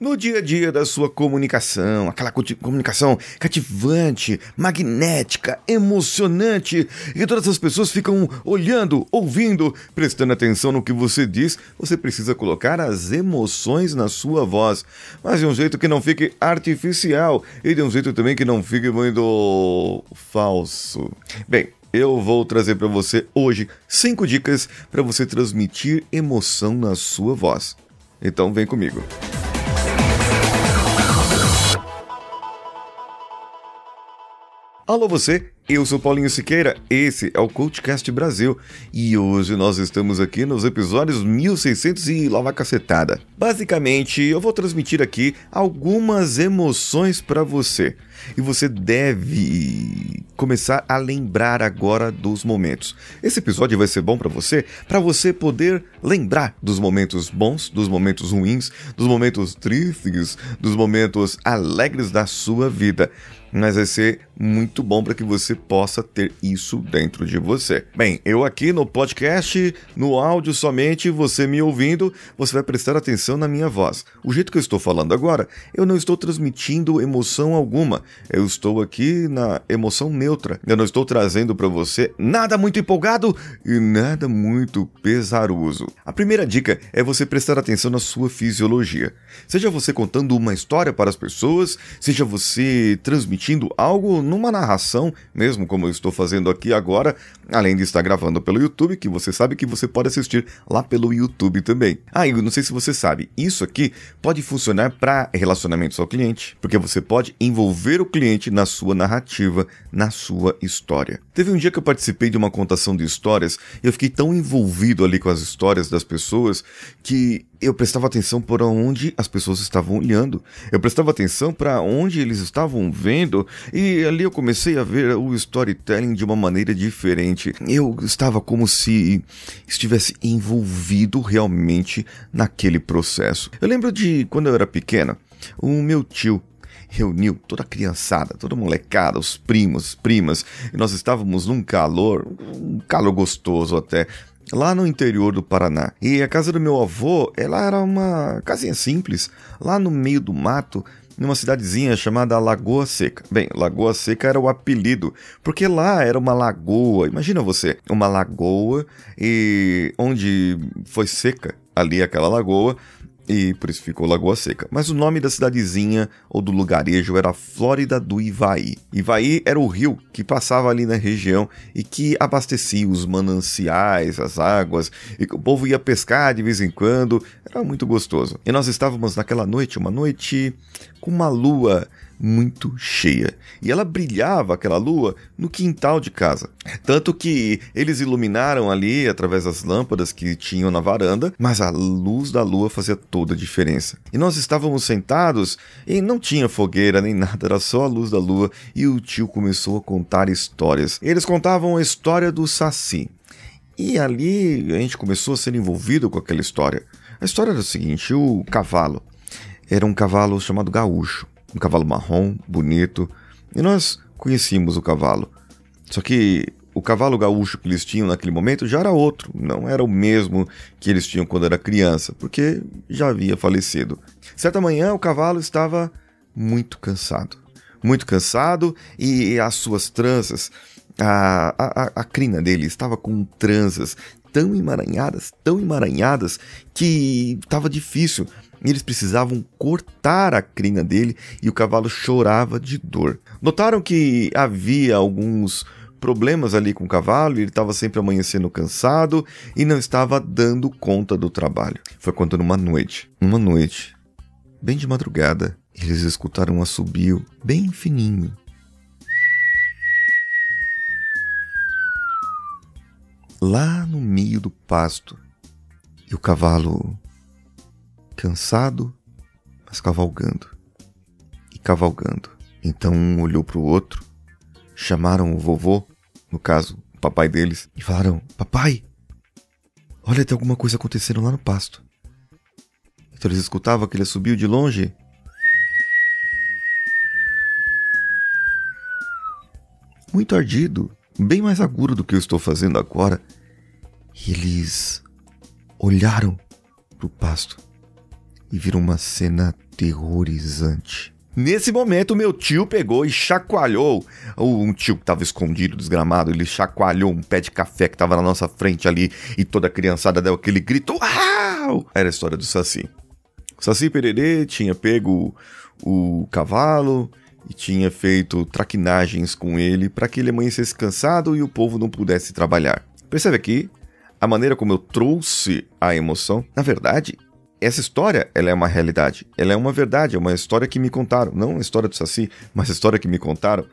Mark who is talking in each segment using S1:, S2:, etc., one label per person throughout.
S1: no dia a dia da sua comunicação, aquela comunicação cativante, magnética, emocionante, e todas as pessoas ficam olhando, ouvindo, prestando atenção no que você diz, você precisa colocar as emoções na sua voz, mas de um jeito que não fique artificial e de um jeito também que não fique muito falso. Bem, eu vou trazer para você hoje cinco dicas para você transmitir emoção na sua voz. Então vem comigo. Alô você, eu sou Paulinho Siqueira, esse é o CoachCast Brasil e hoje nós estamos aqui nos episódios 1600 e lava cacetada. Basicamente, eu vou transmitir aqui algumas emoções para você e você deve começar a lembrar agora dos momentos. Esse episódio vai ser bom para você, para você poder lembrar dos momentos bons, dos momentos ruins, dos momentos tristes, dos momentos alegres da sua vida mas vai ser muito bom para que você possa ter isso dentro de você. Bem, eu aqui no podcast, no áudio somente, você me ouvindo, você vai prestar atenção na minha voz. O jeito que eu estou falando agora, eu não estou transmitindo emoção alguma. Eu estou aqui na emoção neutra. Eu não estou trazendo para você nada muito empolgado e nada muito pesaroso. A primeira dica é você prestar atenção na sua fisiologia. Seja você contando uma história para as pessoas, seja você transmitindo algo numa narração, mesmo como eu estou fazendo aqui agora, além de estar gravando pelo YouTube, que você sabe que você pode assistir lá pelo YouTube também. Ah, e não sei se você sabe, isso aqui pode funcionar para relacionamentos ao cliente, porque você pode envolver o cliente na sua narrativa, na sua história. Teve um dia que eu participei de uma contação de histórias e eu fiquei tão envolvido ali com as histórias das pessoas que eu prestava atenção por onde as pessoas estavam olhando. Eu prestava atenção para onde eles estavam vendo e ali eu comecei a ver o storytelling de uma maneira diferente. Eu estava como se estivesse envolvido realmente naquele processo. Eu lembro de quando eu era pequena, o meu tio reuniu toda a criançada, toda a molecada, os primos, primas, e nós estávamos num calor, um calor gostoso até, lá no interior do Paraná. E a casa do meu avô, ela era uma casinha simples, lá no meio do mato, numa cidadezinha chamada Lagoa Seca. Bem, Lagoa Seca era o apelido, porque lá era uma lagoa. Imagina você, uma lagoa e onde foi seca ali aquela lagoa, e por isso ficou Lagoa Seca. Mas o nome da cidadezinha ou do lugarejo era Flórida do Ivaí. Ivaí era o rio que passava ali na região e que abastecia os mananciais, as águas, e que o povo ia pescar de vez em quando. Era muito gostoso. E nós estávamos naquela noite, uma noite com uma lua muito cheia. E ela brilhava, aquela lua, no quintal de casa. Tanto que eles iluminaram ali através das lâmpadas que tinham na varanda, mas a luz da lua fazia toda a diferença. E nós estávamos sentados e não tinha fogueira nem nada, era só a luz da lua. E o tio começou a contar histórias. Eles contavam a história do Saci. E ali a gente começou a ser envolvido com aquela história. A história era o seguinte: o cavalo era um cavalo chamado gaúcho um cavalo marrom, bonito, e nós conhecíamos o cavalo. Só que o cavalo gaúcho que eles tinham naquele momento já era outro, não era o mesmo que eles tinham quando era criança, porque já havia falecido. Certa manhã o cavalo estava muito cansado, muito cansado e as suas tranças, a, a, a crina dele estava com tranças tão emaranhadas, tão emaranhadas que estava difícil eles precisavam cortar a crina dele e o cavalo chorava de dor. Notaram que havia alguns problemas ali com o cavalo, ele estava sempre amanhecendo cansado e não estava dando conta do trabalho. Foi quando numa noite, uma noite, bem de madrugada, eles escutaram um assobio bem fininho. Lá no meio do pasto. E o cavalo cansado, mas cavalgando e cavalgando. Então um olhou para o outro, chamaram o vovô, no caso, o papai deles, e falaram: Papai, olha, tem alguma coisa acontecendo lá no pasto. Então eles escutavam que ele subiu de longe. Muito ardido, bem mais agudo do que eu estou fazendo agora. Eles olharam para o pasto e viram uma cena aterrorizante. Nesse momento, meu tio pegou e chacoalhou. Um tio que estava escondido, desgramado, ele chacoalhou um pé de café que estava na nossa frente ali e toda a criançada deu aquele grito. Uau! Era a história do Saci. O Saci Pererê tinha pego o cavalo e tinha feito traquinagens com ele para que ele amanhecesse cansado e o povo não pudesse trabalhar. Percebe aqui a maneira como eu trouxe a emoção? Na verdade, essa história, ela é uma realidade. Ela é uma verdade, é uma história que me contaram. Não uma história do Saci, mas a história que me contaram.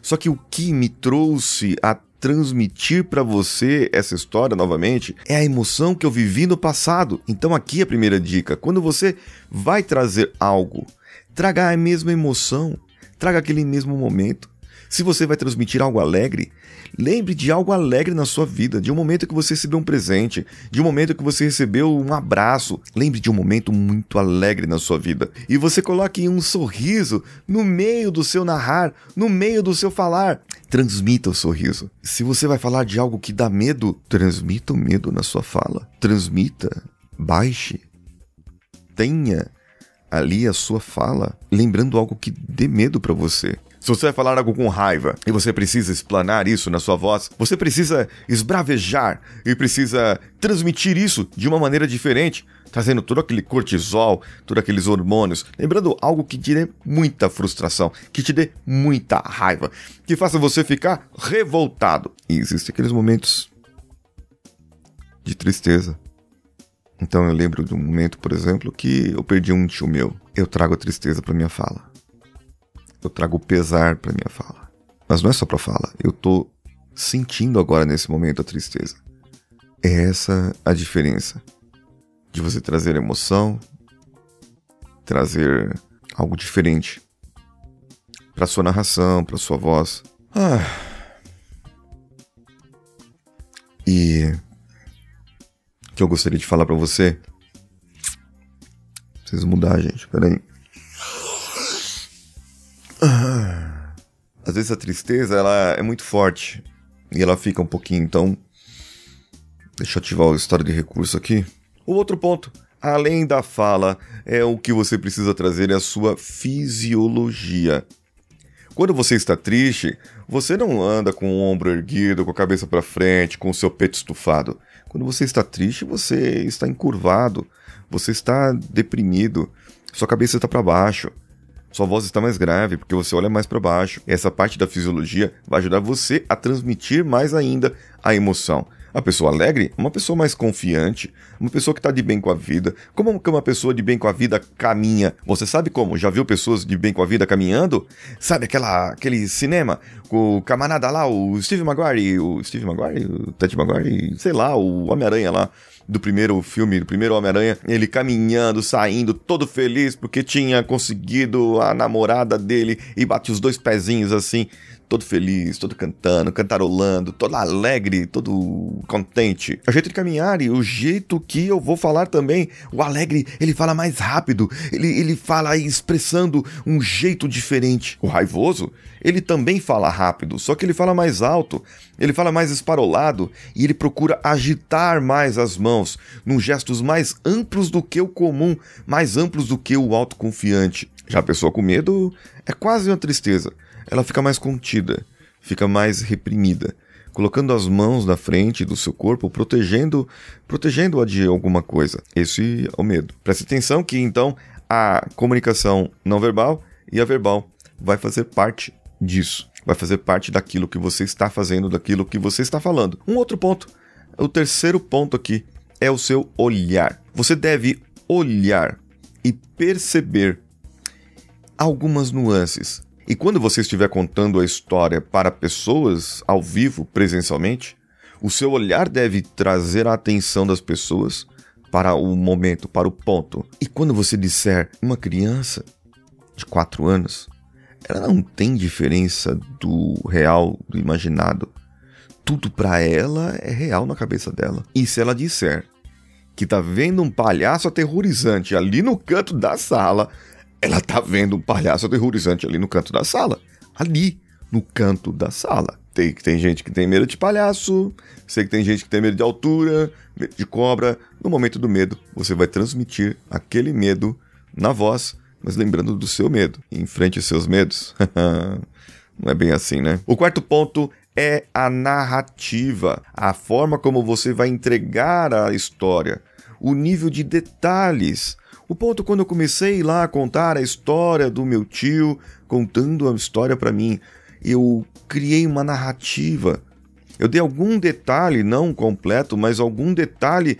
S1: Só que o que me trouxe a transmitir para você essa história novamente é a emoção que eu vivi no passado. Então aqui a primeira dica, quando você vai trazer algo, traga a mesma emoção, traga aquele mesmo momento. Se você vai transmitir algo alegre, lembre de algo alegre na sua vida, de um momento que você recebeu um presente, de um momento que você recebeu um abraço. Lembre de um momento muito alegre na sua vida. E você coloque um sorriso no meio do seu narrar, no meio do seu falar. Transmita o sorriso. Se você vai falar de algo que dá medo, transmita o medo na sua fala. Transmita, baixe, tenha ali a sua fala, lembrando algo que dê medo para você. Se você vai falar algo com raiva e você precisa explanar isso na sua voz, você precisa esbravejar e precisa transmitir isso de uma maneira diferente, trazendo todo aquele cortisol, todos aqueles hormônios, lembrando algo que te dê muita frustração, que te dê muita raiva, que faça você ficar revoltado. E existem aqueles momentos de tristeza. Então eu lembro de um momento, por exemplo, que eu perdi um tio meu. Eu trago a tristeza para minha fala eu trago pesar para minha fala. Mas não é só para fala, eu tô sentindo agora nesse momento a tristeza. É essa a diferença de você trazer emoção, trazer algo diferente para sua narração, para sua voz. Ah. E o que eu gostaria de falar para você? Preciso mudar, gente. Peraí. Às vezes a tristeza ela é muito forte e ela fica um pouquinho, então deixa eu ativar o história de recurso aqui. O outro ponto, além da fala, é o que você precisa trazer é a sua fisiologia. Quando você está triste, você não anda com o ombro erguido, com a cabeça para frente, com o seu peito estufado. Quando você está triste, você está encurvado, você está deprimido, sua cabeça está para baixo sua voz está mais grave porque você olha mais para baixo. Essa parte da fisiologia vai ajudar você a transmitir mais ainda a emoção. A pessoa alegre uma pessoa mais confiante, uma pessoa que está de bem com a vida. Como que uma pessoa de bem com a vida caminha? Você sabe como? Já viu pessoas de bem com a vida caminhando? Sabe aquela, aquele cinema com o camarada lá, o Steve Maguire, o Steve Maguire, o Ted Maguire, sei lá, o Homem-Aranha lá do primeiro filme, do primeiro Homem-Aranha, ele caminhando, saindo, todo feliz porque tinha conseguido a namorada dele e bate os dois pezinhos assim todo feliz, todo cantando, cantarolando, todo alegre, todo contente. É o jeito de caminhar e o jeito que eu vou falar também. O alegre, ele fala mais rápido, ele, ele fala expressando um jeito diferente. O raivoso, ele também fala rápido, só que ele fala mais alto, ele fala mais esparolado e ele procura agitar mais as mãos, num gestos mais amplos do que o comum, mais amplos do que o autoconfiante. Já a pessoa com medo é quase uma tristeza ela fica mais contida, fica mais reprimida, colocando as mãos na frente do seu corpo, protegendo, protegendo-a de alguma coisa. Esse é o medo. Preste atenção que então a comunicação não verbal e a verbal vai fazer parte disso. Vai fazer parte daquilo que você está fazendo, daquilo que você está falando. Um outro ponto, o terceiro ponto aqui é o seu olhar. Você deve olhar e perceber algumas nuances e quando você estiver contando a história para pessoas ao vivo, presencialmente, o seu olhar deve trazer a atenção das pessoas para o momento, para o ponto. E quando você disser uma criança de 4 anos, ela não tem diferença do real, do imaginado. Tudo para ela é real na cabeça dela. E se ela disser que tá vendo um palhaço aterrorizante ali no canto da sala, ela tá vendo um palhaço aterrorizante ali no canto da sala. Ali, no canto da sala. Tem, tem gente que tem medo de palhaço, sei que tem gente que tem medo de altura, medo de cobra. No momento do medo, você vai transmitir aquele medo na voz, mas lembrando do seu medo. Enfrente os seus medos. Não é bem assim, né? O quarto ponto é a narrativa, a forma como você vai entregar a história, o nível de detalhes. O ponto quando eu comecei lá a contar a história do meu tio, contando a história para mim, eu criei uma narrativa. Eu dei algum detalhe, não completo, mas algum detalhe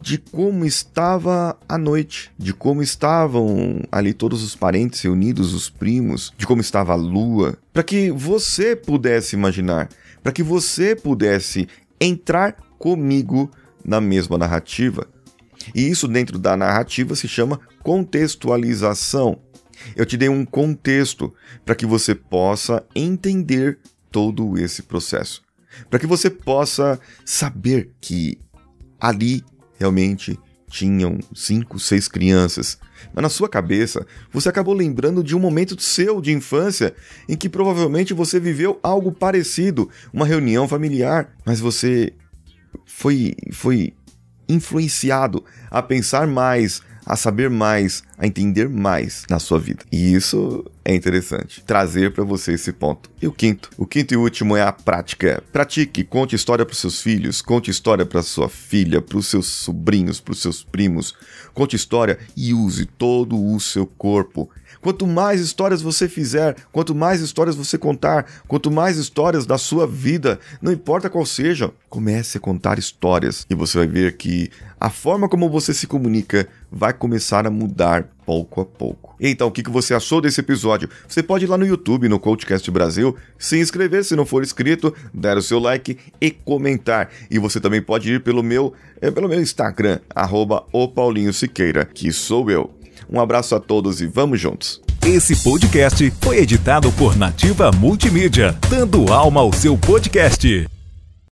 S1: de como estava a noite, de como estavam ali todos os parentes reunidos, os primos, de como estava a lua, para que você pudesse imaginar, para que você pudesse entrar comigo na mesma narrativa. E isso dentro da narrativa se chama contextualização. Eu te dei um contexto para que você possa entender todo esse processo, para que você possa saber que ali realmente tinham cinco, seis crianças. Mas na sua cabeça, você acabou lembrando de um momento seu de infância em que provavelmente você viveu algo parecido, uma reunião familiar, mas você foi foi influenciado a pensar mais, a saber mais, a entender mais na sua vida. E isso é interessante, trazer para você esse ponto. E o quinto, o quinto e último é a prática. Pratique, conte história para seus filhos, conte história para sua filha, para os seus sobrinhos, para os seus primos. Conte história e use todo o seu corpo. Quanto mais histórias você fizer, quanto mais histórias você contar, quanto mais histórias da sua vida, não importa qual seja, comece a contar histórias e você vai ver que a forma como você se comunica vai começar a mudar pouco a pouco. Então, o que você achou desse episódio? Você pode ir lá no YouTube, no Coachcast Brasil, se inscrever se não for inscrito, dar o seu like e comentar. E você também pode ir pelo meu, é, pelo meu Instagram, arroba Siqueira, que sou eu. Um abraço a todos e vamos juntos.
S2: Esse podcast foi editado por Nativa Multimídia, dando alma ao seu podcast.